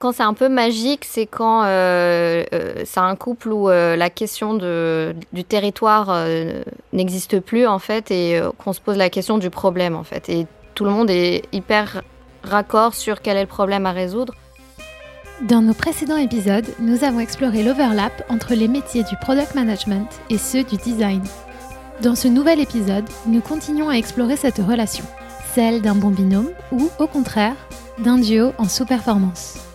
Quand c'est un peu magique, c'est quand euh, euh, c'est un couple où euh, la question du territoire n'existe plus en fait et qu'on se pose la question du problème en fait. Et tout le monde est hyper raccord sur quel est le problème à résoudre. Dans nos précédents épisodes, nous avons exploré l'overlap entre les métiers du product management et ceux du design. Dans ce nouvel épisode, nous continuons à explorer cette relation, celle d'un bon binôme ou, au contraire, d'un duo en sous-performance.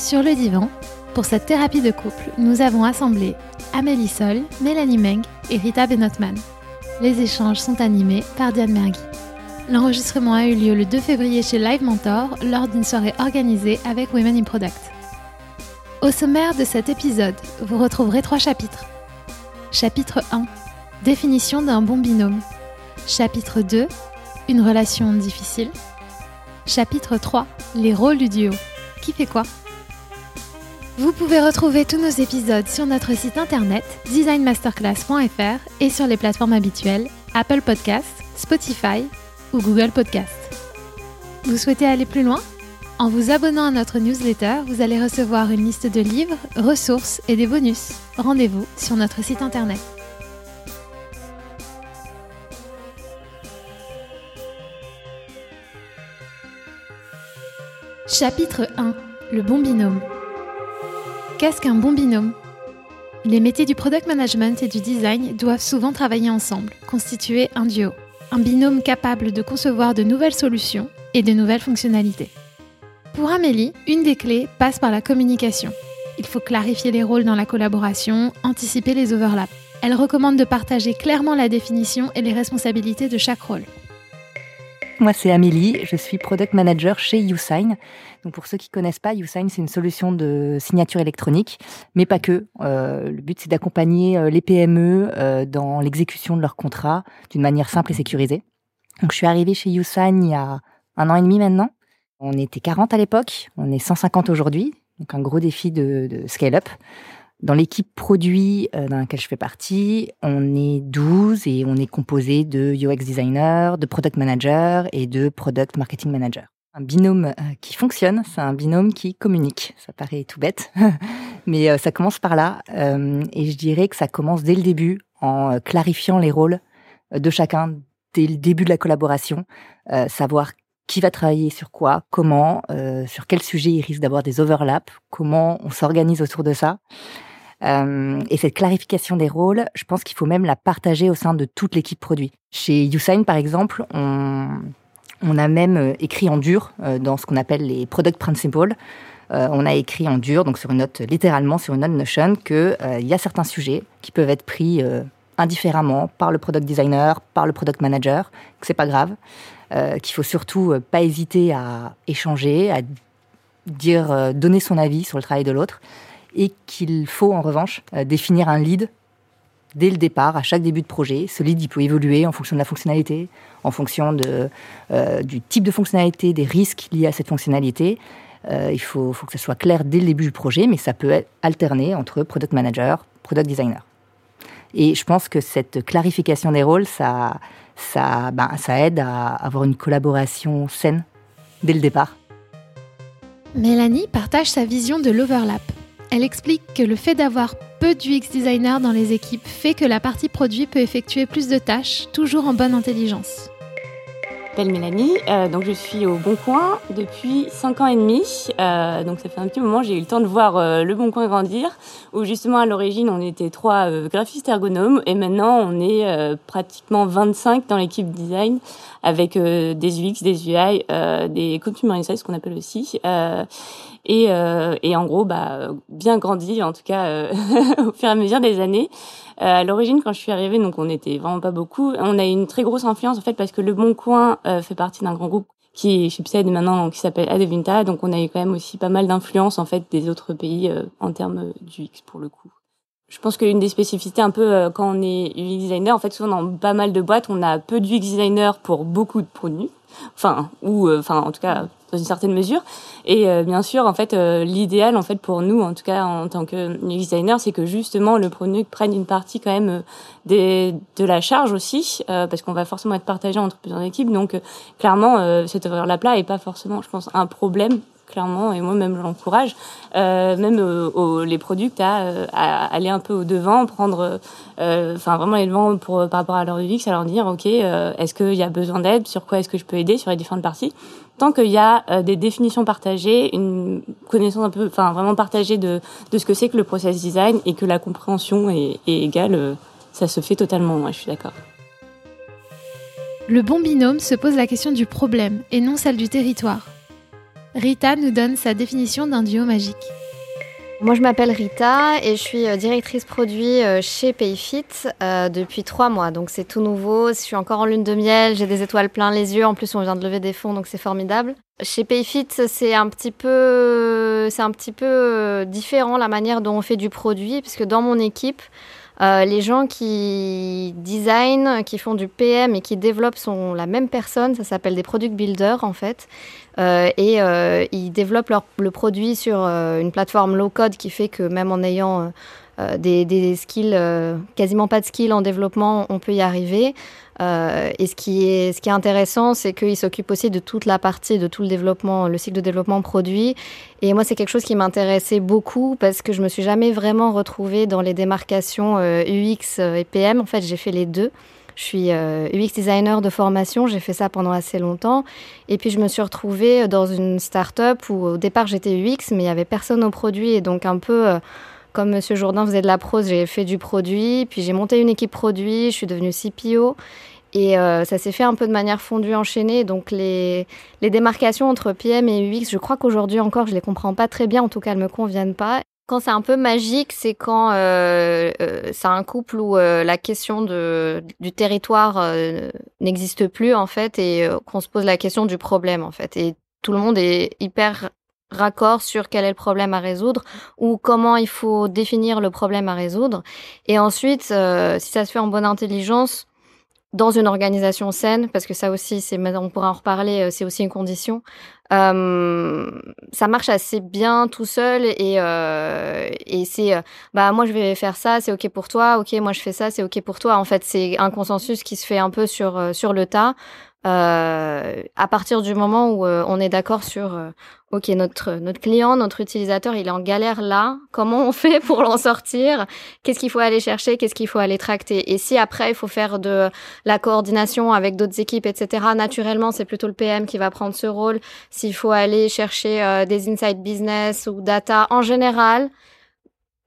Sur le divan, pour cette thérapie de couple, nous avons assemblé Amélie Sol, Mélanie Meng et Rita Benotman. Les échanges sont animés par Diane Mergui. L'enregistrement a eu lieu le 2 février chez Live Mentor lors d'une soirée organisée avec Women in Product. Au sommaire de cet épisode, vous retrouverez trois chapitres. Chapitre 1 Définition d'un bon binôme. Chapitre 2 Une relation difficile. Chapitre 3 Les rôles du duo. Qui fait quoi? Vous pouvez retrouver tous nos épisodes sur notre site internet designmasterclass.fr et sur les plateformes habituelles Apple Podcasts, Spotify ou Google Podcast. Vous souhaitez aller plus loin? En vous abonnant à notre newsletter, vous allez recevoir une liste de livres, ressources et des bonus. Rendez-vous sur notre site internet. Chapitre 1 Le bon binôme. Qu'est-ce qu'un bon binôme Les métiers du product management et du design doivent souvent travailler ensemble, constituer un duo un binôme capable de concevoir de nouvelles solutions et de nouvelles fonctionnalités. Pour Amélie, une des clés passe par la communication. Il faut clarifier les rôles dans la collaboration, anticiper les overlaps. Elle recommande de partager clairement la définition et les responsabilités de chaque rôle. Moi, c'est Amélie, je suis product manager chez YouSign. Donc, pour ceux qui connaissent pas, YouSign, c'est une solution de signature électronique, mais pas que. Euh, le but, c'est d'accompagner euh, les PME euh, dans l'exécution de leurs contrats d'une manière simple et sécurisée. Je suis arrivée chez YouSign il y a un an et demi maintenant. On était 40 à l'époque, on est 150 aujourd'hui, donc un gros défi de scale-up. Dans l'équipe produit euh, dans laquelle je fais partie, on est 12 et on est composé de UX designer, de product manager et de product marketing manager. Un binôme euh, qui fonctionne, c'est un binôme qui communique. Ça paraît tout bête, mais euh, ça commence par là. Et je dirais que ça commence dès le début en clarifiant les rôles de chacun dès le début de la collaboration, savoir qui va travailler sur quoi, comment, sur quel sujet il risque d'avoir des overlaps, comment on s'organise autour de ça. Euh, et cette clarification des rôles, je pense qu'il faut même la partager au sein de toute l'équipe produit. Chez Usain, par exemple, on, a même euh, écrit en dur euh, dans ce qu'on appelle les product principles. On a écrit en dur, donc sur une note, littéralement sur une note Notion, qu'il il y a certains sujets qui peuvent être pris indifféremment par le product designer, par le product manager, que c'est pas grave, qu'il faut surtout pas hésiter à échanger, à dire, donner son avis sur le travail de l'autre et qu'il faut en revanche euh, définir un lead dès le départ, à chaque début de projet. Ce lead, il peut évoluer en fonction de la fonctionnalité, en fonction euh, du type de fonctionnalité, des risques liés à cette fonctionnalité. Euh, il faut, que ce soit clair dès le début du projet, mais ça peut alterné entre product manager, product designer. Et je pense que cette clarification des rôles, ça, ça, ben, ça aide à avoir une collaboration saine dès le départ. Mélanie partage sa vision de l'overlap. Elle explique que le fait d'avoir peu d'UX designers dans les équipes fait que la partie produit peut effectuer plus de tâches, toujours en bonne intelligence. M'appelle Mélanie, euh, donc je suis au Bon Coin depuis 5 ans et demi. Euh, donc ça fait un petit moment, j'ai eu le temps de voir euh, le Bon Coin grandir, où justement à l'origine on était trois graphistes ergonomes et maintenant on est pratiquement 25 dans l'équipe design avec des UX, des UI, des consumer insights, qu'on appelle aussi. Et, en gros, bah, bien grandi, en tout cas au fur et à mesure des années. à l'origine, quand je suis arrivée, donc on était vraiment pas beaucoup. On a une très grosse influence en fait parce que le Bon Coin fait partie d'un grand groupe qui est Chipset maintenant qui s'appelle Adevinta. Donc on a eu quand même aussi pas mal d'influence en fait des autres pays euh, en termes du X pour le coup. Je pense qu'une des spécificités un peu euh, quand on est UX designer, en fait souvent dans pas mal de boîtes, on a peu d'UX designer pour beaucoup de produits. Enfin ou euh, enfin en tout cas dans une certaine mesure. Et euh, bien sûr, en fait, euh, l'idéal, en fait, pour nous, en tout cas en tant que designer, c'est que justement le produit prenne une partie quand même euh, des, de la charge aussi, parce qu'on va forcément être partagé entre plusieurs équipes. Donc, clairement, cette overlap-là est pas forcément, je pense, un problème clairement, et moi-même je l'encourage, euh, même les products à, aller un peu au devant, prendre, enfin vraiment les devant pour par rapport à leur UX, à leur dire ok, est-ce qu'il y a besoin d'aide, sur quoi est-ce que je peux aider? Sur les différentes parties. Tant qu'il y a des définitions partagées, une connaissance un peu, enfin vraiment partagée de, de ce que c'est que le process design et que la compréhension est, égale, ça se fait totalement. Moi, je suis d'accord. Le bon binôme se pose la question du problème et non celle du territoire. Rita nous donne sa définition d'un duo magique. Moi, je m'appelle Rita et je suis euh, directrice produit euh, chez Payfit euh, depuis trois mois. Donc, c'est tout nouveau. Je suis encore en lune de miel. J'ai des étoiles plein les yeux. En plus, on vient de lever des fonds, donc c'est formidable. Chez Payfit, c'est un petit peu, différent la manière dont on fait du produit, puisque dans mon équipe, les gens qui designent, qui font du PM et qui développent sont la même personne. Ça s'appelle des product builders en fait. Euh, et euh, ils développent le produit sur une plateforme low code qui fait que même en ayant des, skills, quasiment pas de skills en développement, on peut y arriver. Euh, et ce qui est, ce qui est intéressant, c'est qu'il s'occupe aussi de toute la partie, de tout le développement, le cycle de développement produit. Et moi, c'est quelque chose qui m'intéressait beaucoup parce que je me suis jamais vraiment retrouvée dans les démarcations euh, UX et PM. En fait, j'ai fait les deux. Je suis euh, UX designer de formation, j'ai fait ça pendant assez longtemps. Et puis je me suis retrouvée dans une start-up où au départ j'étais UX, mais il y avait personne au produit et donc un peu comme Monsieur Jourdain faisait de la prose, j'ai fait du produit, puis j'ai monté une équipe produit, je suis devenue CPO. Et euh, ça s'est fait un peu de manière fondue, enchaînée. Donc les, les démarcations entre PM et UX, je crois qu'aujourd'hui encore, je les comprends pas très bien. En tout cas, elles me conviennent pas. Quand c'est un peu magique, c'est quand euh, euh, c'est un couple où euh, la question de, du territoire n'existe plus en fait et qu'on se pose la question du problème en fait. Et tout le monde est hyper raccord sur quel est le problème à résoudre ou comment il faut définir le problème à résoudre. Et ensuite, si ça se fait en bonne intelligence, dans une organisation saine, parce que ça aussi, c'est, on pourra en reparler, c'est aussi une condition. Euh, ça marche assez bien tout seul et, euh, et c'est, euh, bah moi je vais faire ça, c'est ok pour toi, ok moi je fais ça, c'est ok pour toi. En fait, c'est un consensus qui se fait un peu sur sur le tas. Euh, à partir du moment où euh, on est d'accord sur euh, ok notre notre client notre utilisateur il est en galère là comment on fait pour l'en sortir? Qu'est-ce qu'il faut aller chercher? Qu'est-ce qu'il faut aller tracter? Et si après il faut faire de la coordination avec d'autres équipes etc naturellement c'est plutôt le PM qui va prendre ce rôle. S'il faut aller chercher des inside business ou data en général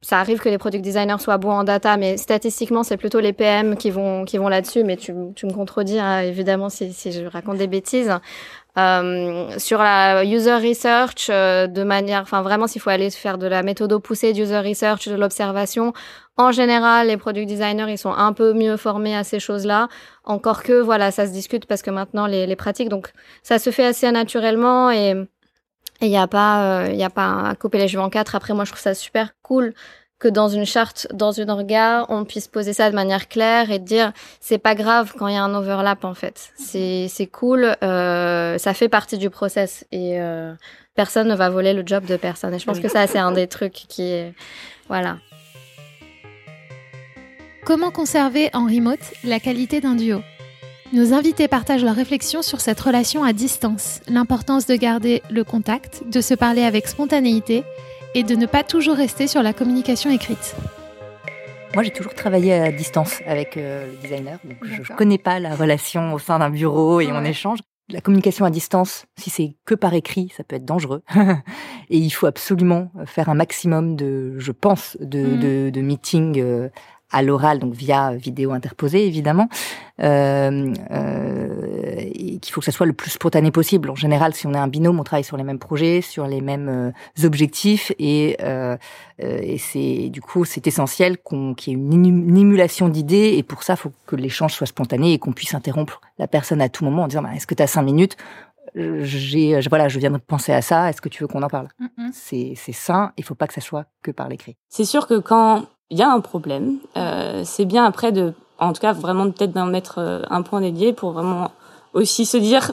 ça arrive que les product designers soient bons en data, mais statistiquement, c'est plutôt les PM qui vont, qui vont là-dessus. Mais tu, tu me contredis, hein, évidemment, si, si je raconte des bêtises. Euh, sur la user research, euh, de manière, enfin vraiment, s'il faut aller faire de la méthode poussée user research, de l'observation, en général, les product designers, ils sont un peu mieux formés à ces choses-là. Encore que, voilà, ça se discute parce que maintenant, les, les pratiques, donc ça se fait assez naturellement et et il n'y a pas, il euh, a pas à couper les cheveux en quatre. Après, moi, je trouve ça super cool que dans une charte, dans une orga, on puisse poser ça de manière claire et dire c'est pas grave quand il y a un overlap en fait. C'est c'est cool, euh, ça fait partie du process et euh, personne ne va voler le job de personne. Et je pense que ça c'est un des trucs qui est voilà. Comment conserver en remote la qualité d'un duo? Nos invités partagent leurs réflexions sur cette relation à distance, l'importance de garder le contact, de se parler avec spontanéité et de ne pas toujours rester sur la communication écrite. Moi, j'ai toujours travaillé à distance avec euh, le designer, donc je ne connais pas la relation au sein d'un bureau et on échange. La communication à distance, si c'est que par écrit, ça peut être dangereux. et il faut absolument faire un maximum de, je pense, de, mm. de, de meetings euh, à l'oral, donc via vidéo interposée évidemment, euh, euh, et qu'il faut que ça soit le plus spontané possible. En général, si on est un binôme, on travaille sur les mêmes projets, sur les mêmes euh, objectifs, et, euh, euh, et c'est du coup c'est essentiel qu'on qu'il y ait une, émulation d'idées, et pour ça, il faut que l'échange soit spontané et qu'on puisse interrompre la personne à tout moment en disant bah, est-ce que tu as cinq minutes? J'ai voilà je viens de penser à ça est-ce que tu veux qu'on en parle? C'est c'est sain il faut pas que ça soit que par l'écrit. C'est sûr que quand il y a un problème. Euh, c'est bien après de, en tout cas, vraiment peut-être d'en mettre euh, un point dédié pour vraiment aussi se dire,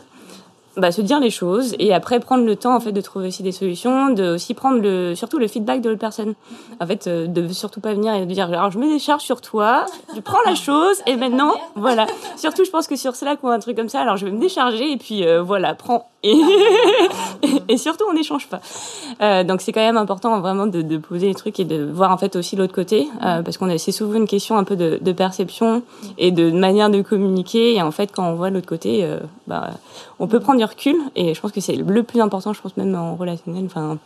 bah, se dire les choses et après prendre le temps en fait de trouver aussi des solutions, de aussi prendre le, surtout le feedback de l'autre personne. En fait, euh, de surtout pas venir et de dire, alors je me décharge sur toi, je prends la chose et maintenant, voilà. Surtout, je pense que sur Slack ou un truc comme ça, alors je vais me décharger et puis voilà, prends et, et surtout on n'échange pas. Euh, donc c'est quand même important vraiment de, poser les trucs et de voir en fait aussi l'autre côté, euh, parce qu'on a c'est souvent une question un peu de, perception et de manière de communiquer. Et en fait, quand on voit l'autre côté, euh, bah, on peut prendre du recul. Et je pense que c'est le plus important, je pense même en relationnel. Enfin,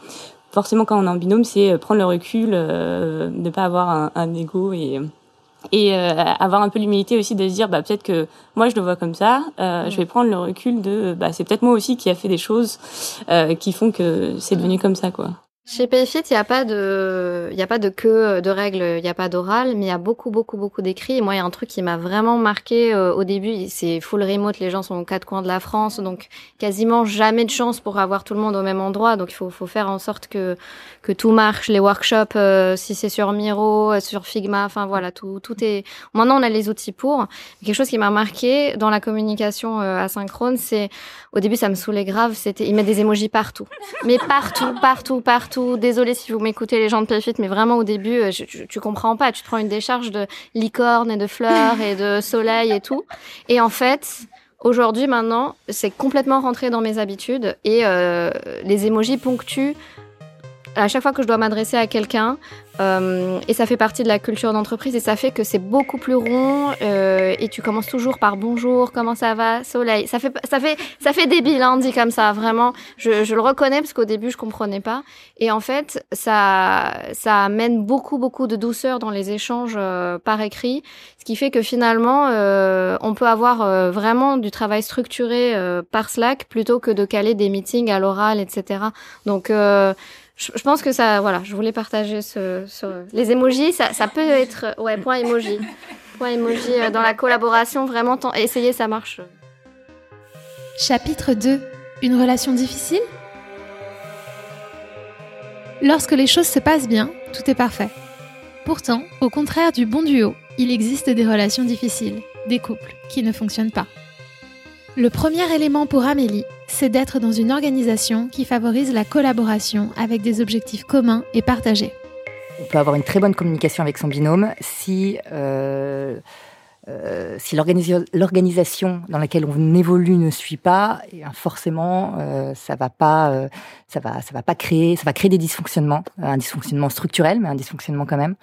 forcément quand on est en binôme, c'est prendre le recul, ne pas avoir un, un ego et et euh, avoir un peu l'humilité aussi de se dire bah peut-être que moi je le vois comme ça euh, je vais prendre le recul de bah c'est peut-être moi aussi qui a fait des choses euh, qui font que c'est devenu comme ça quoi chez Payfit, il n'y a pas de, il a pas de que de règles, il n'y a pas d'oral, mais il y a beaucoup, beaucoup, beaucoup d'écrits. Moi, il y a un truc qui m'a vraiment marqué euh, au début, c'est full remote, les gens sont aux quatre coins de la France, donc quasiment jamais de chance pour avoir tout le monde au même endroit. Donc il faut, faut faire en sorte que que tout marche, les workshops, euh, si c'est sur Miro, euh, sur Figma, enfin voilà, tout, tout est. Maintenant, on a les outils pour. Quelque chose qui m'a marqué dans la communication asynchrone, c'est au début, ça me saoulait grave. C'était, ils mettent des émojis partout, mais partout, partout, partout Désolée si vous m'écoutez les gens de Payfit, mais vraiment au début, euh, tu, comprends pas. Tu prends une décharge de licorne et de fleurs et de soleil et tout. Et en fait, aujourd'hui, maintenant, c'est complètement rentré dans mes habitudes et euh, les émojis ponctuent à chaque fois que je dois m'adresser à quelqu'un, euh, et ça fait partie de la culture d'entreprise, et ça fait que c'est beaucoup plus rond, euh, et tu commences toujours par bonjour, comment ça va, soleil. Ça fait, ça fait, ça fait débile, hein, dit comme ça, vraiment. Je, je le reconnais parce qu'au début je comprenais pas, et en fait ça, ça amène beaucoup, beaucoup de douceur dans les échanges euh, par écrit, ce qui fait que finalement euh, on peut avoir euh, vraiment du travail structuré par Slack plutôt que de caler des meetings à l'oral, etc. Donc je, pense que ça, voilà, je voulais partager ce, les emojis. Ça, peut être, ouais, point emoji, point emoji euh, dans la collaboration. Vraiment, essayer, ça marche. Chapitre 2 Une relation difficile? Lorsque les choses se passent bien, tout est parfait. Pourtant, au contraire du bon duo, il existe des relations difficiles, des couples qui ne fonctionnent pas. Le premier élément pour Amélie, c'est d'être dans une organisation qui favorise la collaboration avec des objectifs communs et partagés. On peut avoir une très bonne communication avec son binôme si, euh, euh, si l'organisation dans laquelle on évolue ne suit pas, forcément, euh, ça va pas, ça va, ça va pas créer, ça va créer des dysfonctionnements, un dysfonctionnement structurel, mais un dysfonctionnement quand même.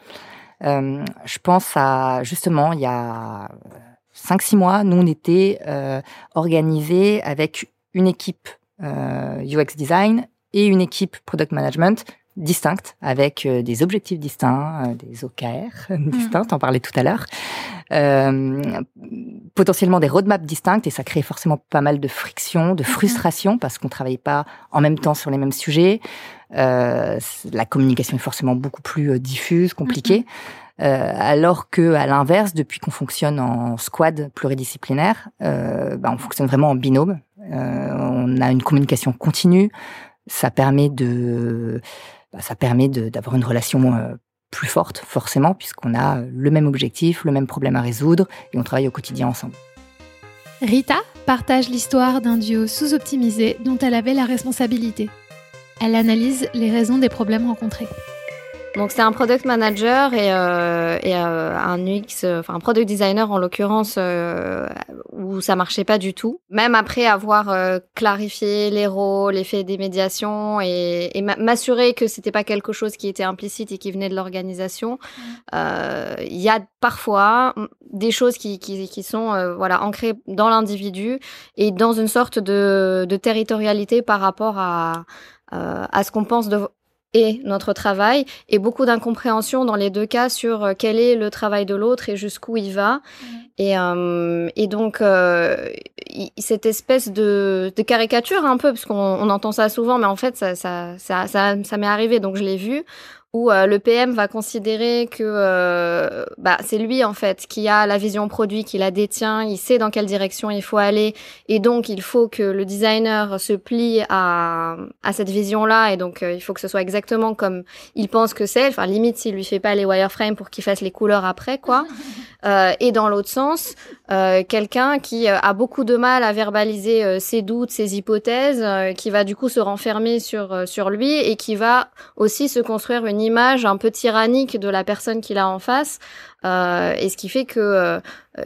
je pense à justement, il y a 5-6 mois, nous, on était organisés avec une équipe euh, UX Design et une équipe Product Management distinctes, avec euh, des objectifs distincts, euh, des OKR distincts, on parlait tout à l'heure, euh, potentiellement des roadmaps distinctes, et ça crée forcément pas mal de friction, de frustration, parce qu'on travaille pas en même temps sur les mêmes sujets. Euh, la communication est forcément beaucoup plus diffuse, compliquée. Euh, alors que à l'inverse, depuis qu'on fonctionne en squad pluridisciplinaire, euh, bah, on fonctionne vraiment en binôme. Euh, on a une communication continue. Ça permet de, bah, d'avoir une relation euh, plus forte, forcément, puisqu'on a le même objectif, le même problème à résoudre, et on travaille au quotidien ensemble. Rita partage l'histoire d'un duo sous-optimisé dont elle avait la responsabilité. Elle analyse les raisons des problèmes rencontrés. Donc c'est un product manager et, euh, et euh, un UX, enfin un product designer en l'occurrence euh, où ça marchait pas du tout. Même après avoir euh, clarifié les rôles, les faits des médiations et, et m'assurer que c'était pas quelque chose qui était implicite et qui venait de l'organisation. Euh, il y a parfois des choses qui, qui, qui sont voilà ancrées dans l'individu et dans une sorte de, de territorialité par rapport à à ce qu'on pense de, et notre travail et beaucoup d'incompréhension dans les deux cas sur euh, quel est le travail de l'autre et jusqu'où il va. Mmh. Et, euh, et donc, euh, cette espèce de, de, caricature un peu, parce qu'on on entend ça souvent, mais en fait, ça, ça, ça, ça, ça m'est arrivé, donc je l'ai vu, où euh, le PM va considérer que euh, bah, c'est lui en fait qui a la vision produit, qui la détient, il sait dans quelle direction il faut aller, et donc il faut que le designer se plie à, à cette vision-là, et donc euh, il faut que ce soit exactement comme il pense que c'est. Enfin, limite s'il lui fait pas les wireframes pour qu'il fasse les couleurs après, quoi. et dans l'autre sens, quelqu'un qui a beaucoup de mal à verbaliser ses doutes, ses hypothèses, qui va du coup se renfermer sur sur lui et qui va aussi se construire une image un peu tyrannique de la personne qu'il a en face, euh, et ce qui fait que euh,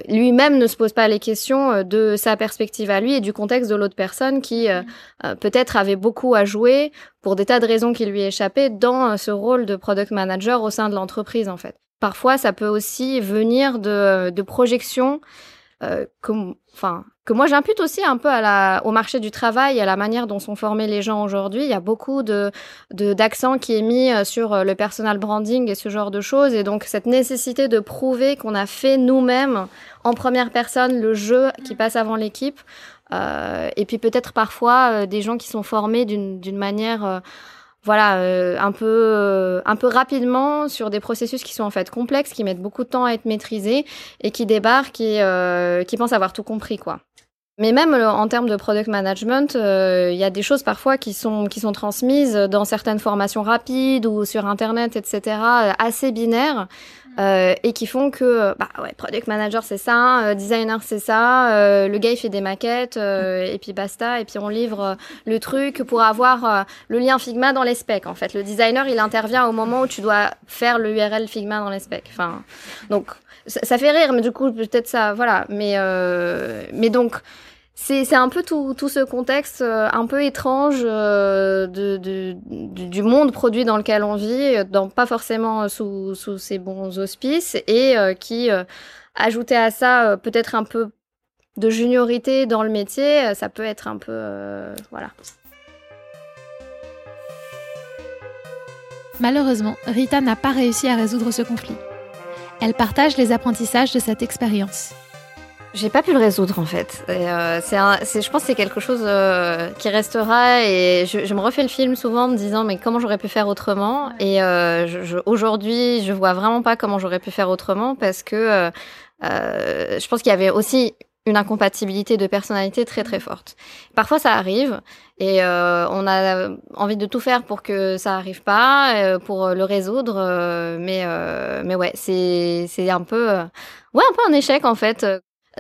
lui-même ne se pose pas les questions euh, de sa perspective à lui et du contexte de l'autre personne qui mm. peut-être avait beaucoup à jouer pour des tas de raisons qui lui échappaient dans ce rôle de product manager au sein de l'entreprise en fait. Parfois, ça peut aussi venir de, de projections euh, enfin, que moi j'impute aussi un peu à la, au marché du travail, à la manière dont sont formés les gens aujourd'hui. Il y a beaucoup de d'accent qui est mis euh, sur euh, le personal branding et ce genre de choses, et donc cette nécessité de prouver qu'on a fait nous-mêmes en première personne le jeu qui mm. passe avant l'équipe. Euh, et puis peut-être parfois des gens qui sont formés d'une manière voilà, euh, un peu, euh, un peu rapidement sur des processus qui sont en fait complexes, qui mettent beaucoup de temps à être maîtrisés et qui débarquent et euh, qui pensent avoir tout compris, quoi. Mais même en termes de product management, il y a des choses parfois qui sont qui sont transmises dans certaines formations rapides ou sur internet, etc., assez binaires. Euh, et qui font que bah ouais product manager c'est ça euh, designer c'est ça euh, le gars il fait des maquettes et puis basta et puis on livre le truc pour avoir le lien Figma dans les specs en fait. Le designer il intervient au moment où tu dois faire le URL Figma dans les specs. Enfin donc ça, ça fait rire mais du coup peut-être ça voilà. Mais mais donc c'est un peu tout, ce contexte euh, un peu étrange euh, du monde produit dans lequel on vit, dans, pas forcément sous, sous ces bons auspices, et euh, qui, ajouté à ça, peut-être un peu de juniorité dans le métier, ça peut être un peu... voilà. Malheureusement, Rita n'a pas réussi à résoudre ce conflit. Elle partage les apprentissages de cette expérience. J'ai pas pu le résoudre en fait. Euh, c'est, je pense que c'est quelque chose euh, qui restera et je, je, me refais le film souvent en me disant mais comment j'aurais pu faire autrement? Et euh, je, aujourd'hui je vois vraiment pas comment j'aurais pu faire autrement parce que euh, euh, je pense qu'il y avait aussi une incompatibilité de personnalité très très forte. Parfois ça arrive et euh, on a envie de tout faire pour que ça arrive pas, pour le résoudre, mais mais ouais c'est c'est un peu ouais un peu un échec en fait.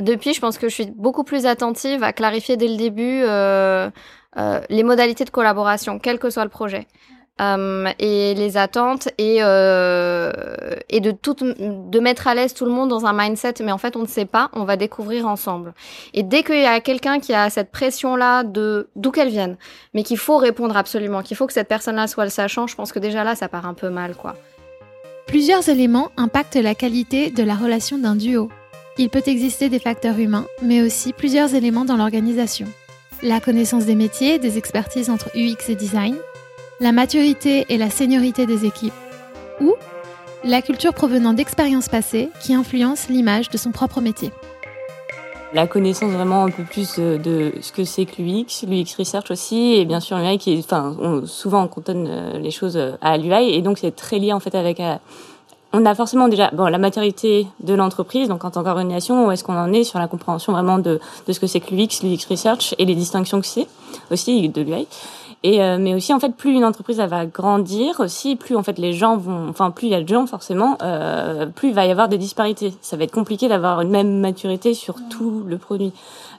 Depuis, je pense que je suis beaucoup plus attentive à clarifier dès le début euh, euh, les modalités de collaboration, quel que soit le projet. Euh, et les attentes et de de mettre à l'aise tout le monde dans un mindset mais en fait on ne sait pas on va découvrir ensemble et dès qu'il y a quelqu'un qui a cette pression là de d'où qu'elle vienne mais qu'il faut répondre absolument qu'il faut que cette personne là soit le sachant je pense que déjà là ça part un peu mal quoi plusieurs éléments impactent la qualité de la relation d'un duo il peut exister des facteurs humains, mais aussi plusieurs éléments dans l'organisation. La connaissance des métiers, des expertises entre UX et design, la maturité et la seniorité des équipes, ou la culture provenant d'expériences passées qui influence l'image de son propre métier. La connaissance vraiment un peu plus de ce que c'est que l'UX, l'UX Research aussi, et bien sûr l'UI qui est, enfin, souvent on cantonne euh, les choses à l'UI, et donc c'est très lié en fait avec euh, on a forcément déjà bon la maturité de l'entreprise, donc en tant qu'organisation, où est-ce qu'on en est sur la compréhension vraiment de, de ce que c'est que l'UX, l'UX Research et les distinctions que c'est aussi de l'UI. Et euh, mais aussi en fait plus une entreprise elle va grandir aussi plus en fait les gens vont enfin plus il y a de gens forcément euh, plus il va y avoir des disparités. Ça va être compliqué d'avoir une même maturité sur tout le produit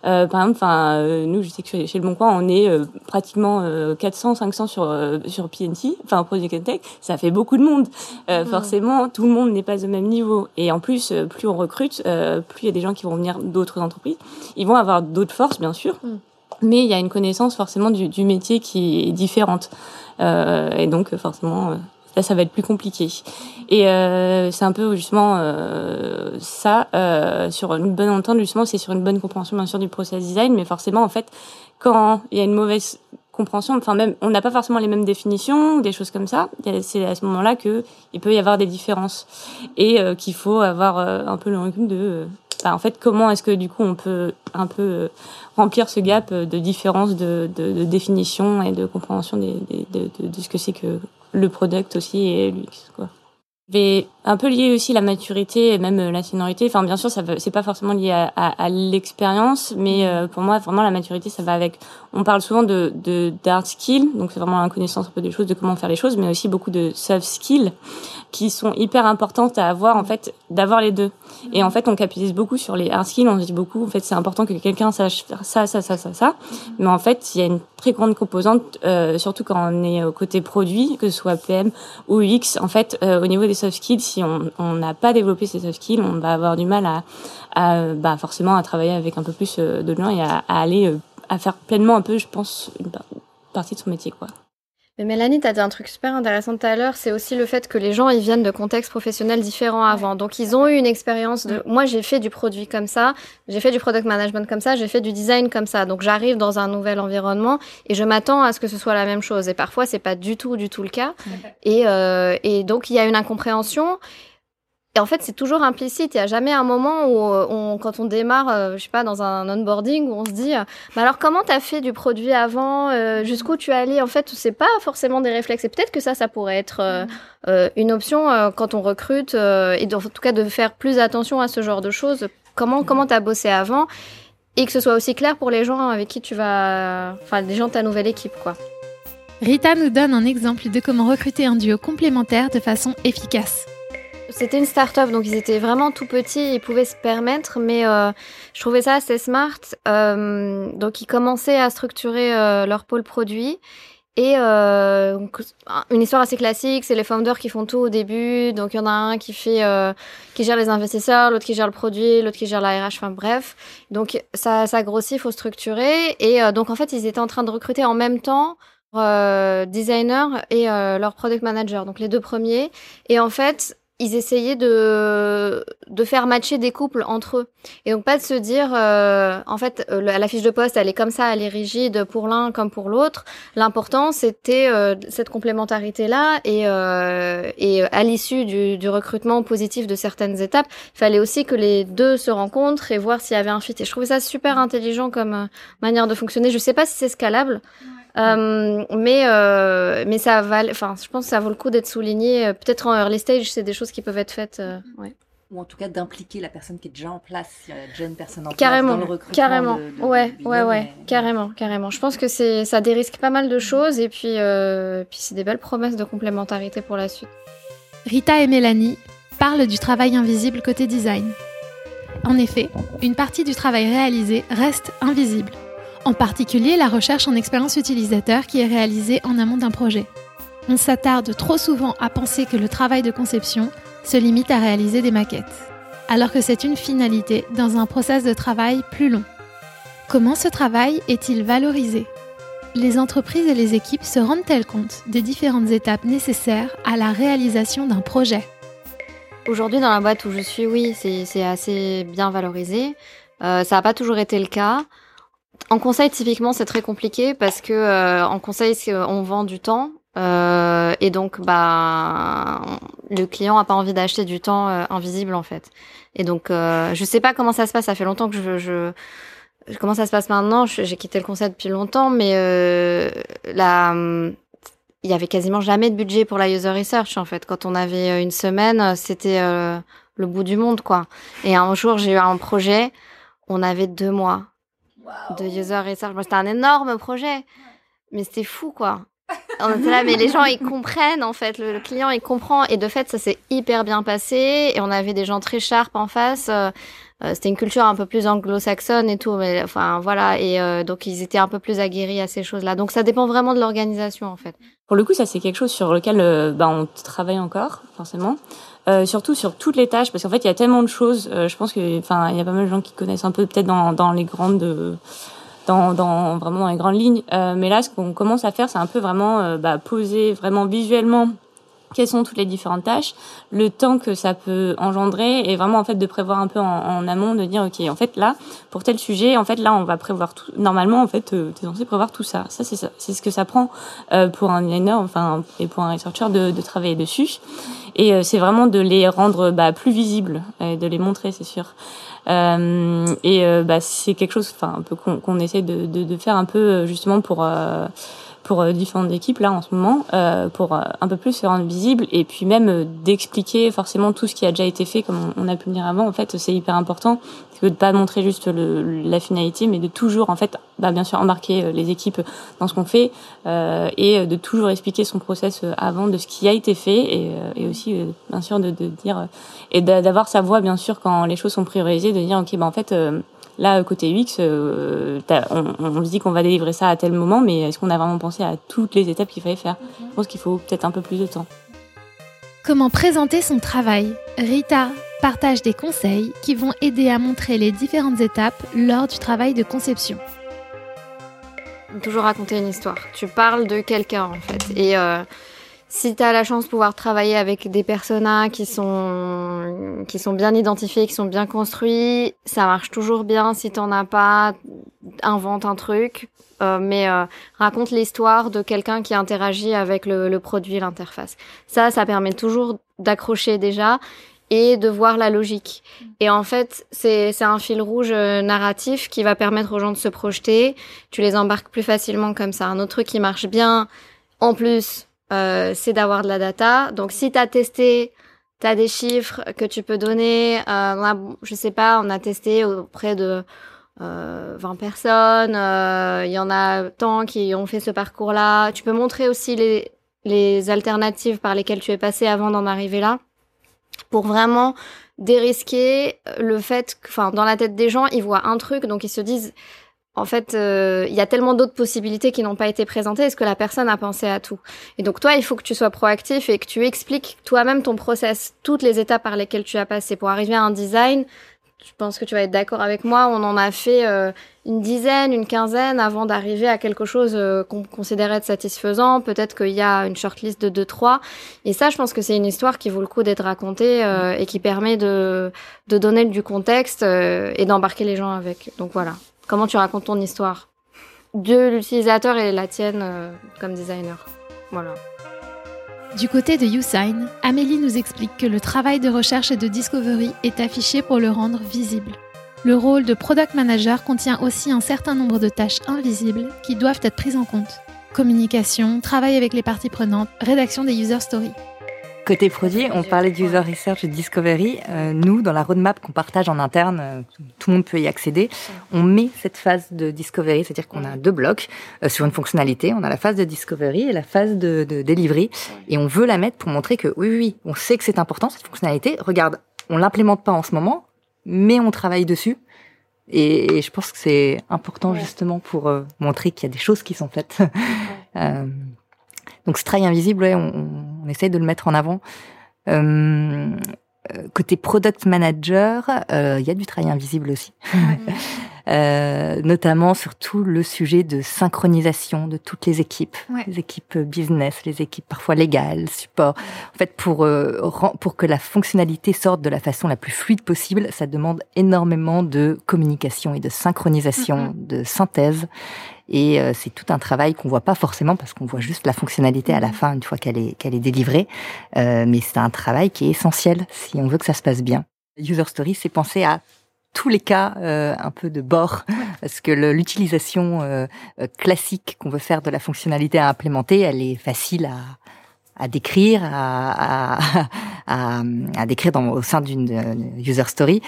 euh, par exemple enfin euh, nous je sais que chez, le Bon Coin on est euh, pratiquement 400 500 sur sur PNT enfin Project Tech. Ça fait beaucoup de monde. Mmh. forcément tout le monde n'est pas au même niveau. Et en plus plus on recrute plus il y a des gens qui vont venir d'autres entreprises. Ils vont avoir d'autres forces bien sûr. Mmh mais il y a une connaissance forcément du, du métier qui est différente. Et donc forcément, là, ça va être plus compliqué. Et euh, c'est un peu justement euh, ça, euh, sur une bonne entente, justement, c'est sur une bonne compréhension bien sûr du process design, mais forcément, en fait, quand il y a une mauvaise compréhension, enfin même, on n'a pas forcément les mêmes définitions, des choses comme ça. C'est à ce moment-là que il peut y avoir des différences et euh, qu'il faut avoir un peu le recul de bah, en fait, comment est-ce que du coup on peut un peu euh, remplir ce gap euh, de différence de, définition et de compréhension de, ce que c'est que le product aussi et l'UX quoi. vais un peu lier aussi la maturité et même euh, la seniorité. Enfin, bien sûr, ça c'est pas forcément lié à, l'expérience, mais pour moi, vraiment, la maturité, ça va avec. On parle souvent de de skill, donc c'est vraiment la connaissance un peu des choses, de comment faire les choses, mais aussi beaucoup de soft skills qui sont hyper importantes à avoir en fait, d'avoir les deux. Et en fait, on capitalise beaucoup sur les hard skills. On se dit beaucoup, en fait, c'est important que quelqu'un sache faire ça, ça, ça, ça, ça. Mais en fait, il y a une très grande composante, euh, surtout quand on est au côté produit, que ce soit PM ou UX. En fait, au niveau des soft skills, si on n'a pas développé ces soft skills, on va avoir du mal à, à bah, forcément à travailler avec un peu plus euh, de gens et à, aller euh, à faire pleinement un peu, je pense, une partie de son métier, quoi. Mais Mélanie, tu as dit un truc super intéressant tout à l'heure, c'est aussi le fait que les gens, ils viennent de contextes professionnels différents avant. Donc, ils ont eu une expérience de... Moi, j'ai fait du produit comme ça, j'ai fait du product management comme ça, j'ai fait du design comme ça. Donc, j'arrive dans un nouvel environnement et je m'attends à ce que ce soit la même chose. Et parfois, c'est pas du tout, du tout le cas. Et, euh, et donc, il y a une incompréhension. Et en fait, c'est toujours implicite. Il n'y a jamais un moment où, euh, on, quand on démarre, euh, je sais pas, dans un onboarding, où on se dit, euh, mais alors comment tu as fait du produit avant Jusqu'où tu es allé En fait, c'est pas forcément des réflexes. Et peut-être que ça, ça pourrait être une option quand on recrute, et en tout cas de faire plus attention à ce genre de choses. Comment comment as bossé avant? Et que ce soit aussi clair pour les gens avec qui tu vas, enfin, les gens de ta nouvelle équipe, quoi. Rita nous donne un exemple de comment recruter un duo complémentaire de façon efficace. C'était une start-up, donc ils étaient vraiment tout petits, ils pouvaient se permettre, mais euh, je trouvais ça assez smart. Euh, donc ils commençaient à structurer euh, leur pôle produit. Et une histoire assez classique, c'est les founders qui font tout au début. Donc il y en a un qui fait, qui gère les investisseurs, l'autre qui gère le produit, l'autre qui gère la RH. Enfin bref, donc ça, ça grossit, faut structurer. Et donc en fait, ils étaient en train de recruter en même temps euh, designer et euh, leur product manager, donc les deux premiers. Et en fait, ils essayaient de, de faire matcher des couples entre eux. Et donc pas de se dire, euh, en fait, euh, la fiche de poste, elle est comme ça, elle est rigide pour l'un comme pour l'autre. L'important, c'était euh, cette complémentarité-là. Et, et à l'issue du, du, recrutement positif de certaines étapes, il fallait aussi que les deux se rencontrent et voir s'il y avait un fit. Et je trouvais ça super intelligent comme manière de fonctionner. Je sais pas si c'est scalable. Euh, mais euh, mais ça va, enfin, je pense que ça vaut le coup d'être souligné. Peut-être en early stage, c'est des choses qui peuvent être faites. Euh, ouais. Ou en tout cas d'impliquer la personne qui est déjà en place, s'il y a déjà une personne en carrément, place dans le Carrément, ouais, ouais, ouais, carrément, carrément. Je pense que c'est, ça dérisque pas mal de choses et puis, euh, puis c'est des belles promesses de complémentarité pour la suite. Rita et Mélanie parlent du travail invisible côté design. En effet, une partie du travail réalisé reste invisible en particulier la recherche en expérience utilisateur qui est réalisée en amont d'un projet. On s'attarde trop souvent à penser que le travail de conception se limite à réaliser des maquettes, alors que c'est une finalité dans un process de travail plus long. Comment ce travail est-il valorisé? Les entreprises et les équipes se rendent-elles compte des différentes étapes nécessaires à la réalisation d'un projet? Aujourd'hui, dans la boîte où je suis, oui, c'est assez bien valorisé. Euh, ça n'a pas toujours été le cas. En conseil, typiquement, c'est très compliqué parce que euh, en conseil, on vend du temps. Euh, et donc, bah, le client a pas envie d'acheter du temps euh, invisible en fait. Et donc, euh, je sais pas comment ça se passe. Ça fait longtemps que je, je comment ça se passe maintenant. J'ai quitté le conseil depuis longtemps, mais euh, là, il y avait quasiment jamais de budget pour la user research en fait. Quand on avait une semaine, c'était le bout du monde quoi. Et un jour, j'ai eu un projet. On avait deux mois de user research. c'était un énorme projet, mais c'était fou, quoi. On était là, mais les gens, ils comprennent, en fait. Le, client, il comprend. Et de fait, ça s'est hyper bien passé. Et on avait des gens très sharp en face. Euh, euh, c'était une culture un peu plus anglo-saxonne et tout. Mais enfin, voilà. Et euh, donc, ils étaient un peu plus aguerris à ces choses-là. Donc, ça dépend vraiment de l'organisation, en fait. Pour le coup, ça, c'est quelque chose sur lequel bah, on travaille encore, forcément. Euh, surtout sur toutes les tâches, parce qu'en fait, il y a tellement de choses. Euh, je pense que, enfin, il y a pas mal de gens qui connaissent un peu peut-être dans, dans les grandes, dans, dans vraiment dans les grandes lignes. Euh, mais là, ce qu'on commence à faire, c'est un peu vraiment bah, poser vraiment visuellement quelles sont toutes les différentes tâches, le temps que ça peut engendrer et vraiment en fait de prévoir un peu en, amont de dire ok en fait là pour tel sujet en fait là on va prévoir tout normalement en fait euh, tu es censé prévoir tout ça. Ça c'est c'est ce que ça prend euh, pour un designer enfin et pour un researcher de, de travailler dessus. Et euh, c'est vraiment de les rendre bah, plus visibles et de les montrer c'est sûr. Euh, et bah, c'est quelque chose enfin un peu qu'on essaie de, de, de, faire un peu justement pour pour différentes équipes là en ce moment, pour un peu plus se rendre visible et puis même d'expliquer forcément tout ce qui a déjà été fait, comme on, a pu le dire avant. En fait, c'est hyper important de pas montrer juste le, la finalité, mais de toujours en fait, bah, bien sûr embarquer les équipes dans ce qu'on fait et de toujours expliquer son process avant de ce qui a été fait et, et aussi bien sûr de, de dire et d'avoir sa voix bien sûr quand les choses sont priorisées, de dire ok bah en fait Là, côté UX, euh, on, on, se dit qu'on va délivrer ça à tel moment, mais est-ce qu'on a vraiment pensé à toutes les étapes qu'il fallait faire? Je pense qu'il faut peut-être un peu plus de temps. Comment présenter son travail? Rita partage des conseils qui vont aider à montrer les différentes étapes lors du travail de conception. Toujours raconter une histoire. Tu parles de quelqu'un en fait. Et euh, si tu as la chance de pouvoir travailler avec des personnages qui sont, qui sont bien identifiés, qui sont bien construits, ça marche toujours bien. Si t'en as pas, invente un truc. Euh, mais euh, raconte l'histoire de quelqu'un qui interagit avec le, le produit, l'interface. Ça, ça permet toujours d'accrocher déjà et de voir la logique. Et en fait, c'est un fil rouge euh, narratif qui va permettre aux gens de se projeter. Tu les embarques plus facilement comme ça. Un autre truc qui marche bien, en plus, euh, c'est d'avoir de la data. Donc si tu as testé, tu as des chiffres que tu peux donner. Euh, je sais pas, on a testé auprès de euh, 20 personnes. Euh, il y en a tant qui ont fait ce parcours-là. Tu peux montrer aussi les, les alternatives par lesquelles tu es passé avant d'en arriver là. Pour vraiment dérisquer le fait que, enfin, dans la tête des gens, ils voient un truc, donc ils se disent, en fait, euh, il y a tellement d'autres possibilités qui n'ont pas été présentées. Est-ce que la personne a pensé à tout? Et donc toi, il faut que tu sois proactif et que tu expliques toi-même ton process, toutes les étapes par lesquelles tu as passé pour arriver à un design. Je pense que tu vas être d'accord avec moi. On en a fait euh, une dizaine, une quinzaine avant d'arriver à quelque chose euh, qu'on considérait être satisfaisant. Peut-être qu'il y a une shortlist de deux, trois. Et ça, je pense que c'est une histoire qui vaut le coup d'être racontée et qui permet de, de donner du contexte et d'embarquer les gens avec. Donc voilà comment tu racontes ton histoire de l'utilisateur et la tienne euh, comme designer. Voilà. Du côté de YouSign, Amélie nous explique que le travail de recherche et de discovery est affiché pour le rendre visible. Le rôle de product manager contient aussi un certain nombre de tâches invisibles qui doivent être prises en compte. Communication, travail avec les parties prenantes, rédaction des user stories. Côté produit, on parlait de user research et discovery. Euh, nous, dans la roadmap qu'on partage en interne, euh, tout le monde peut y accéder. On met cette phase de discovery, c'est-à-dire qu'on a deux blocs euh, sur une fonctionnalité. On a la phase de discovery et la phase de, de delivery, et on veut la mettre pour montrer que oui, oui, on sait que c'est important cette fonctionnalité. Regarde, on l'implémente pas en ce moment, mais on travaille dessus. Et, je pense que c'est important justement pour montrer qu'il y a des choses qui sont faites. Donc ce travail invisible, ouais, on, on, essaye de le mettre en avant. Euh, côté product manager, euh, il y a du travail invisible aussi. euh, notamment sur tout le sujet de synchronisation de toutes les équipes, les équipes business, les équipes parfois légales, support. En fait, pour euh, pour que la fonctionnalité sorte de la façon la plus fluide possible, ça demande énormément de communication et de synchronisation, de synthèse. Et euh, c'est tout un travail qu'on voit pas forcément parce qu'on voit juste la fonctionnalité à la fin une fois qu'elle est qu'elle est délivrée. Euh, mais c'est un travail qui est essentiel si on veut que ça se passe bien. User Story, c'est penser à tous les cas euh, un peu de bord, parce que l'utilisation euh, classique qu'on veut faire de la fonctionnalité à implémenter, elle est facile à, à décrire, à, à, à, à décrire dans, au sein d'une user story.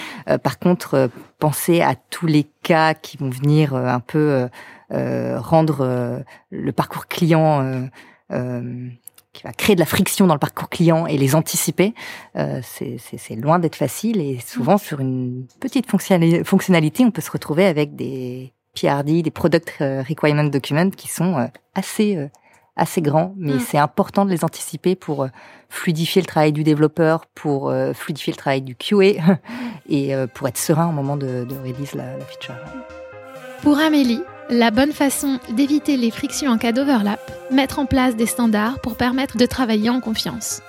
par contre, penser à tous les cas qui vont venir un peu euh, rendre euh, le parcours client euh, qui va créer de la friction dans le parcours client et les anticiper, euh, c'est loin d'être facile et souvent sur une petite fonctionnalité, on peut se retrouver avec des PRD, des Product Requirement Documents qui sont assez assez grands, mais mm. c'est important de les anticiper pour fluidifier le travail du développeur, pour fluidifier le travail du QA et pour être serein au moment de, de release la, la feature. Pour Amélie, la bonne façon d'éviter les frictions en cas d'overlap, mettre en place des standards pour permettre de travailler en confiance.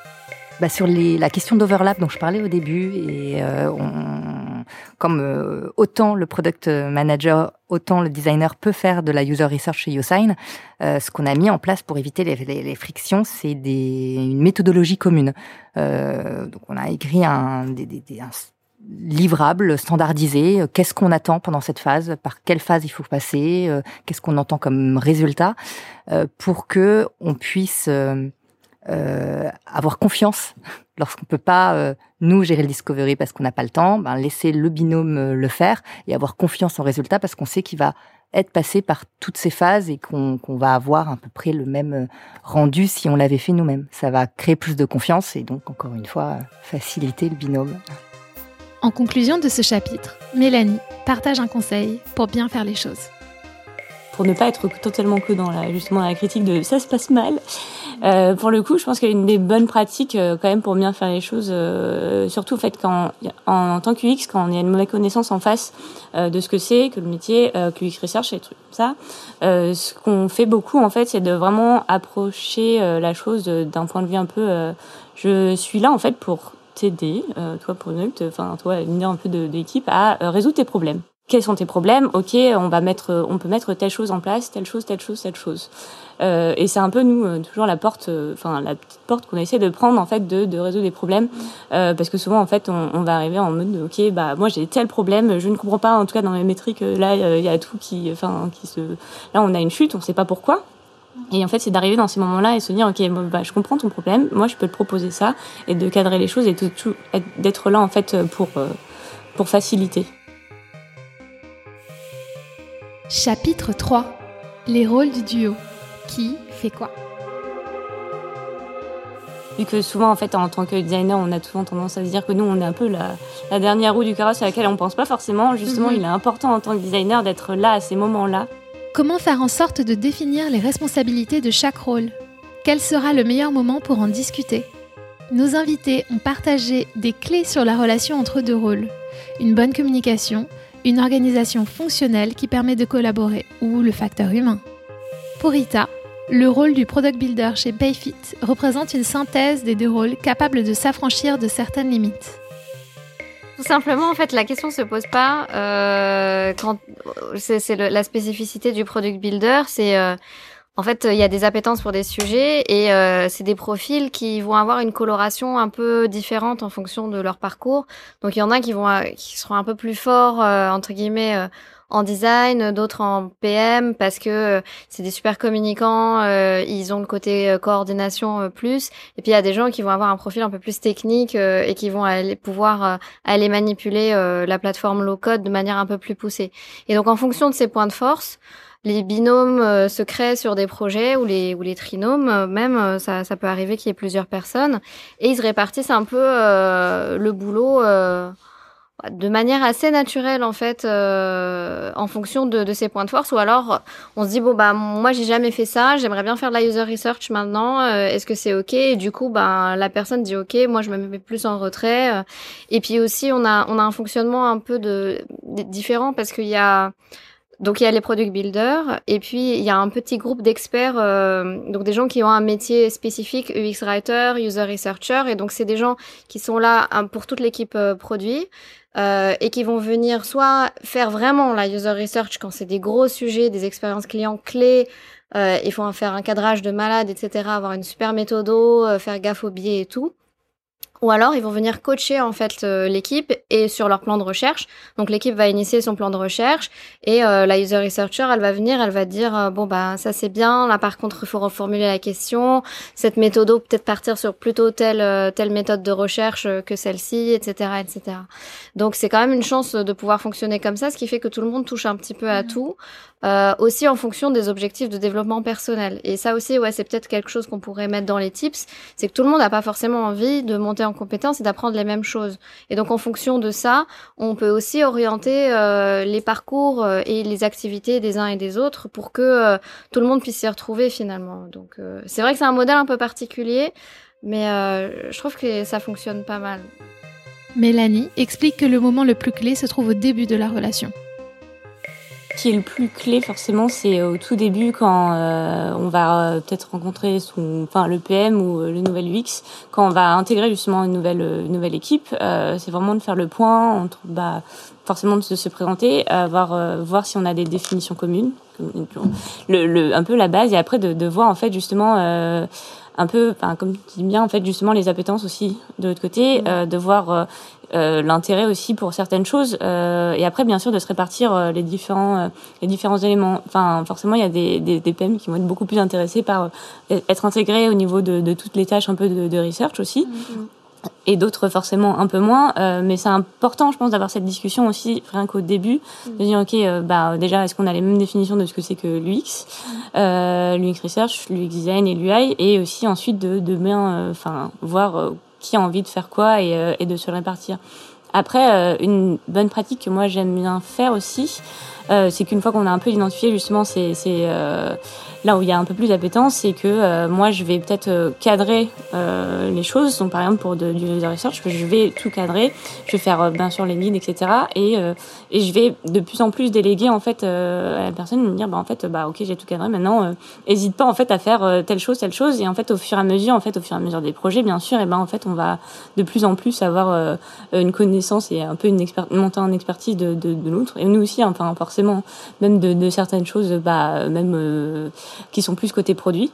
Bah sur les, la question d'overlap dont je parlais au début, et euh, on, comme euh, autant le product manager, autant le designer peut faire de la user research chez YouSign, euh, ce qu'on a mis en place pour éviter les, frictions, c'est une méthodologie commune. donc on a écrit un, des, des, un livrable, standardisé. Qu'est-ce qu'on attend pendant cette phase? Par quelle phase il faut passer? Qu'est-ce qu'on entend comme résultat? Pour que on puisse avoir confiance lorsqu'on peut pas nous gérer le discovery parce qu'on n'a pas le temps, ben laisser le binôme le faire et avoir confiance en résultat parce qu'on sait qu'il va être passé par toutes ces phases et qu'on va avoir à peu près le même euh, rendu si on l'avait fait nous-mêmes. Ça va créer plus de confiance et donc, encore une fois, faciliter le binôme. En conclusion de ce chapitre, Mélanie partage un conseil pour bien faire les choses pour ne pas être totalement que dans la, justement la critique de ça se passe mal. Euh, pour le coup, je pense qu'il y a une des bonnes pratiques euh, quand même pour bien faire les choses, euh, surtout en fait quand tant qu'UX, quand on a une mauvaise connaissance en face de ce que c'est que le métier, que UX Research et trucs ça. ce qu'on fait beaucoup en fait, c'est de vraiment approcher la chose d'un point de vue un peu. je suis là en fait pour t'aider, toi Product, enfin toi, leader un peu de, à résoudre tes problèmes quels sont tes problèmes? Ok, on va mettre, on peut mettre telle chose en place, telle chose, telle chose, telle chose. Euh, et c'est un peu nous euh, toujours la porte, euh, enfin la petite porte qu'on essaie de prendre en fait de, résoudre des problèmes, euh, parce que souvent en fait on, va arriver en mode ok bah moi j'ai tel problème, je ne comprends pas en tout cas dans mes métriques là il y a tout qui, enfin qui se, là on a une chute, on sait pas pourquoi. Et en fait, c'est d'arriver dans ces moments-là et se dire, ok, bah, je comprends ton problème, moi je peux te proposer ça, et de cadrer les choses et d'être là en fait pour pour faciliter. Chapitre 3 Les rôles du duo. Qui fait quoi? Vu que souvent, en fait, en tant que designer, on a souvent tendance à se dire que nous, on est un peu la, dernière roue du carrosse à laquelle on pense pas forcément. Justement, mhm. il est important en tant que designer d'être là à ces moments-là. Comment faire en sorte de définir les responsabilités de chaque rôle? Quel sera le meilleur moment pour en discuter? Nos invités ont partagé des clés sur la relation entre deux rôles. Une bonne communication, une organisation fonctionnelle qui permet de collaborer, ou le facteur humain. Pour Rita, le rôle du product builder chez Payfit représente une synthèse des deux rôles capables de s'affranchir de certaines limites. Tout simplement, en fait, la question se pose pas euh, quand c'est la spécificité du product builder, c'est euh, en fait, il y a des appétences pour des sujets et euh, c'est des profils qui vont avoir une coloration un peu différente en fonction de leur parcours. Donc il y en a qui vont euh, qui seront un peu plus forts euh, entre guillemets en design, d'autres en PM parce que c'est des super communicants, ils ont le côté coordination plus. Et puis il y a des gens qui vont avoir un profil un peu plus technique et qui vont aller pouvoir aller manipuler la plateforme low code de manière un peu plus poussée. Et donc en fonction de ces points de force les binômes euh, se créent sur des projets ou les, ou les trinômes, euh, même euh, ça, ça peut arriver qu'il y ait plusieurs personnes, et ils se répartissent un peu le boulot de manière assez naturelle en fait, en fonction de, de, ces points de force. Ou alors on se dit bon bah moi j'ai jamais fait ça, j'aimerais bien faire de la user research maintenant, est-ce que c'est ok? Et du coup bah la personne dit ok, moi je me mets plus en retrait. Et puis aussi on a on a un fonctionnement un peu de différent parce qu'il y a donc il y a les product builders et puis il y a un petit groupe d'experts, euh, donc des gens qui ont un métier spécifique, UX writer, user researcher, et donc c'est des gens qui sont là hein, pour toute l'équipe euh, produit euh, et qui vont venir soit faire vraiment la user research quand c'est des gros sujets, des expériences clients clés, euh, il faut faire un cadrage de malade, etc., avoir une super méthodo, euh, faire gaffe aux biais et tout. Ou alors ils vont venir coacher en fait euh, l'équipe et sur leur plan de recherche. Donc l'équipe va initier son plan de recherche et euh, la user researcher elle va venir, elle va dire euh, bon bah ça c'est bien. Là par contre il faut reformuler la question. Cette méthode peut-être partir sur plutôt telle telle méthode de recherche que celle-ci, etc. etc. Donc c'est quand même une chance de pouvoir fonctionner comme ça, ce qui fait que tout le monde touche un petit peu à mmh. tout. Euh, aussi en fonction des objectifs de développement personnel. Et ça aussi, ouais, c'est peut-être quelque chose qu'on pourrait mettre dans les tips, c'est que tout le monde n'a pas forcément envie de monter en compétence et d'apprendre les mêmes choses. Et donc en fonction de ça, on peut aussi orienter euh, les parcours euh, et les activités des uns et des autres pour que euh, tout le monde puisse s'y retrouver finalement. Donc c'est vrai que c'est un modèle un peu particulier, mais je trouve que ça fonctionne pas mal. Mélanie explique que le moment le plus clé se trouve au début de la relation qui est le plus clé forcément, c'est au tout début quand euh, on va euh, peut-être rencontrer son, enfin le PM ou euh, le nouvel UX, quand on va intégrer justement une nouvelle une nouvelle équipe, c'est vraiment de faire le point entre bah forcément de se, présenter, voir voir si on a des définitions communes, le, le, un peu la base et après de, de voir en fait justement un peu, enfin comme tu dis bien, en fait justement les appétences aussi de l'autre côté, mmh. de voir l'intérêt aussi pour certaines choses, et après bien sûr de se répartir les différents les différents éléments. Enfin forcément il y a des, des, des PM qui vont être beaucoup plus intéressés par être intégrés au niveau de, de toutes les tâches un peu de, de research aussi. Mmh et d'autres forcément un peu moins. Euh, mais c'est important, je pense, d'avoir cette discussion aussi, rien qu'au début, mm. de dire, OK, euh, bah, déjà, est-ce qu'on a les mêmes définitions de ce que c'est que l'UX, mm. euh, l'UX Research, l'UX Design et l'UI, et aussi ensuite de, de bien, euh, enfin, voir qui a envie de faire quoi et, et de se répartir. Après, une bonne pratique que moi j'aime bien faire aussi, c'est qu'une fois qu'on a un peu identifié justement ces, ces Là où il y a un peu plus d'appétence, c'est que euh, moi, je vais peut-être euh, cadrer euh, les choses. Donc, par exemple, pour de, du user research, je vais tout cadrer. Je vais faire, bien sûr, les leads, etc. Et, et je vais de plus en plus déléguer, en fait, à la personne, me dire, bah, en fait, bah, ok, j'ai tout cadré. Maintenant, hésite pas, en fait, à faire telle chose, telle chose. Et en fait, au fur et à mesure, en fait, au fur et à mesure des projets, bien sûr, et ben, en fait, on va de plus en plus avoir une connaissance et un peu une expert monter en expertise de, de, de l'autre. Et nous aussi, enfin, forcément, même de, de certaines choses, bah, même qui sont plus côté produit.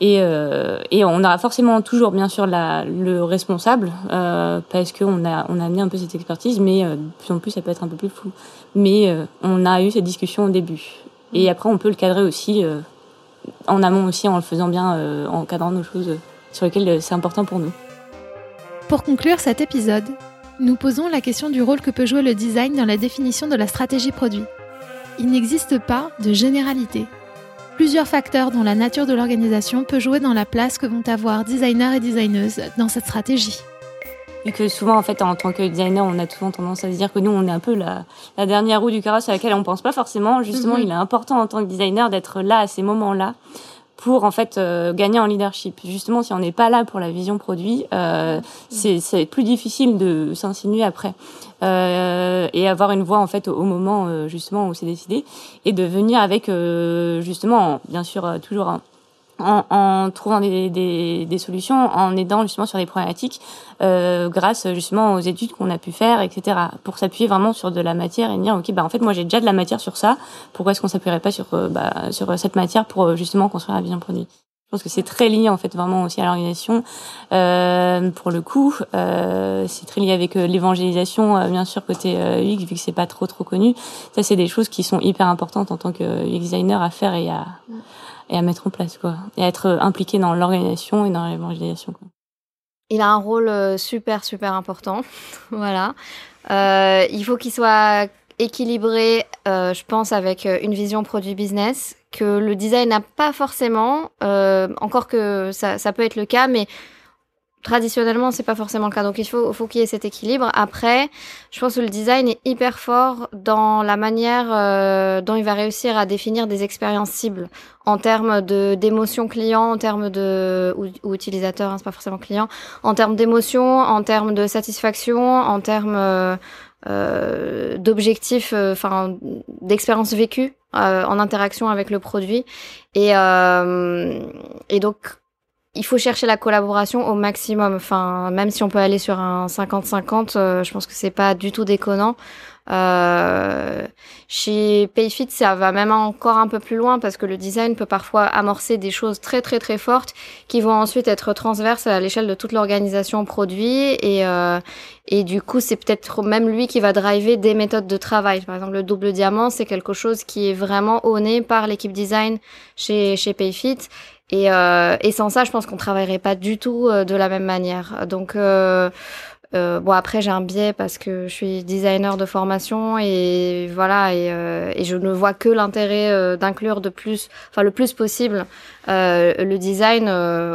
Et, euh, et on aura forcément toujours, bien sûr, la, le responsable, euh, parce qu'on a, on a amené un peu cette expertise, mais euh, de plus en plus, ça peut être un peu plus flou. Mais euh, on a eu cette discussion au début. Et après, on peut le cadrer aussi, euh, en amont aussi, en le faisant bien, en cadrant nos choses sur lesquelles c'est important pour nous. Pour conclure cet épisode, nous posons la question du rôle que peut jouer le design dans la définition de la stratégie produit. Il n'existe pas de généralité plusieurs facteurs dont la nature de l'organisation peut jouer dans la place que vont avoir designers et designeuses dans cette stratégie. Et que souvent, en fait, en tant que designer, on a souvent tendance à se dire que nous, on est un peu la, la dernière roue du carrosse à laquelle on pense pas forcément. Justement, mm-hmm. il est important en tant que designer d'être là à ces moments-là pour en fait euh, gagner en leadership. Justement, si on n'est pas là pour la vision produit, euh, c'est plus difficile de s'insinuer après euh, et avoir une voix en fait au moment euh, justement où c'est décidé et de venir avec euh, justement, bien sûr, toujours un, en, en trouvant des, des, des, solutions, en aidant justement sur des problématiques, euh, grâce justement aux études qu'on a pu faire, etc. Pour s'appuyer vraiment sur de la matière et dire ok bah en fait moi j'ai déjà de la matière sur ça, pourquoi est-ce qu'on s'appuierait pas sur euh, bah, sur cette matière pour euh, justement construire la vision produit? Je pense que c'est très lié en fait vraiment aussi à l'organisation. Euh, pour le coup, euh, c'est très lié avec euh, l'évangélisation, bien sûr côté UX vu que c'est pas trop trop connu. Ça c'est des choses qui sont hyper importantes en tant que UX designer à faire et à et à mettre en place, quoi. Et à être impliqué dans l'organisation et dans l'évangélisation. Il a un rôle euh, super, super important. voilà. Euh, il faut qu'il soit équilibré, euh, je pense, avec euh, une vision produit business que le design n'a pas forcément, euh, encore que ça, ça peut être le cas, mais traditionnellement, c'est pas forcément le cas. Donc, il faut, faut qu'il y ait cet équilibre. Après, je pense que le design est hyper fort dans la manière euh, dont il va réussir à définir des expériences cibles en termes de d'émotion client, en termes de ou, ou utilisateur, hein, c'est pas forcément client, en termes d'émotion, en termes de satisfaction, en termes euh, euh, d'objectifs, euh, enfin d'expérience vécue euh, en interaction avec le produit. Et, et donc il faut chercher la collaboration au maximum. Enfin, même si on peut aller sur un 50-50, euh, je pense que c'est pas du tout déconnant. Euh, chez Payfit, ça va même encore un peu plus loin parce que le design peut parfois amorcer des choses très très très fortes qui vont ensuite être transverses à l'échelle de toute l'organisation produit et euh, et du coup c'est peut-être même lui qui va driver des méthodes de travail. Par exemple, le double diamant, c'est quelque chose qui est vraiment honné par l'équipe design chez chez Payfit et, euh, et sans ça, je pense qu'on travaillerait pas du tout euh, de la même manière. Donc, euh, bon, après, j'ai un biais parce que je suis designer de formation et voilà, et, euh, je ne vois que l'intérêt euh, d'inclure de plus, enfin le plus possible, le design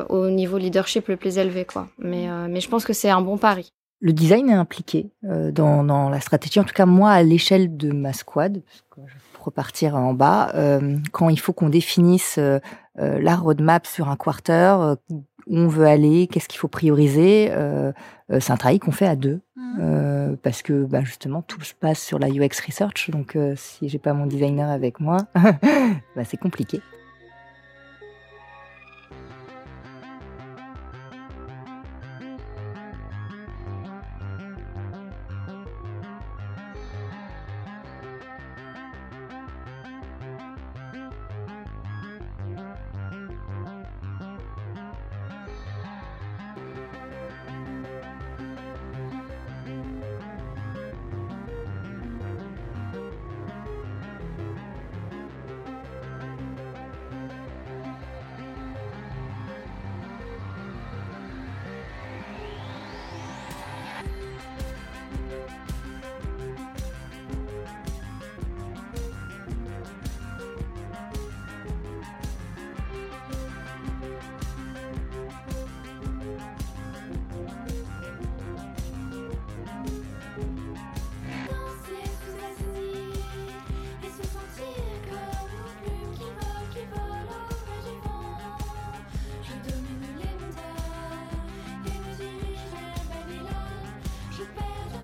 au niveau leadership le plus élevé, quoi. Mais, mais je pense que c'est un bon pari. Le design est impliqué dans, la stratégie, en tout cas moi à l'échelle de ma squad, parce que je repartir en bas, quand il faut qu'on définisse la roadmap sur un quarter, où on veut aller, qu'est-ce qu'il faut prioriser. Euh, c'est un travail qu'on fait à deux. Mmh. parce que bah, justement tout se passe sur la UX research donc si j'ai pas mon designer avec moi bah, c'est compliqué